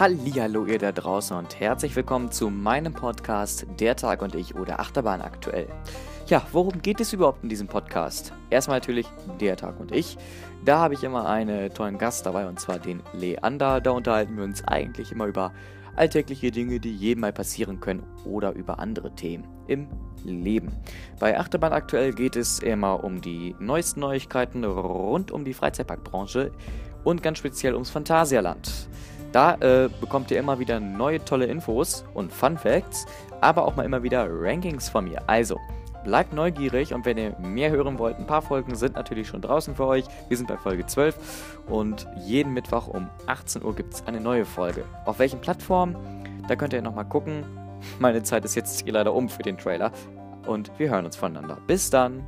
Hallihallo ihr da draußen und herzlich willkommen zu meinem Podcast Der Tag und ich oder Achterbahn aktuell. Ja, worum geht es überhaupt in diesem Podcast? Erstmal natürlich Der Tag und ich. Da habe ich immer einen tollen Gast dabei und zwar den Leander. Da unterhalten wir uns eigentlich immer über alltägliche Dinge, die jedem mal passieren können oder über andere Themen im Leben. Bei Achterbahn aktuell geht es immer um die neuesten Neuigkeiten rund um die Freizeitparkbranche und ganz speziell ums Phantasialand. Da äh, bekommt ihr immer wieder neue tolle Infos und Fun Facts, aber auch mal immer wieder Rankings von mir. Also, bleibt neugierig und wenn ihr mehr hören wollt, ein paar Folgen sind natürlich schon draußen für euch. Wir sind bei Folge 12 und jeden Mittwoch um 18 Uhr gibt es eine neue Folge. Auf welchen Plattformen? Da könnt ihr nochmal gucken. Meine Zeit ist jetzt hier leider um für den Trailer und wir hören uns voneinander. Bis dann!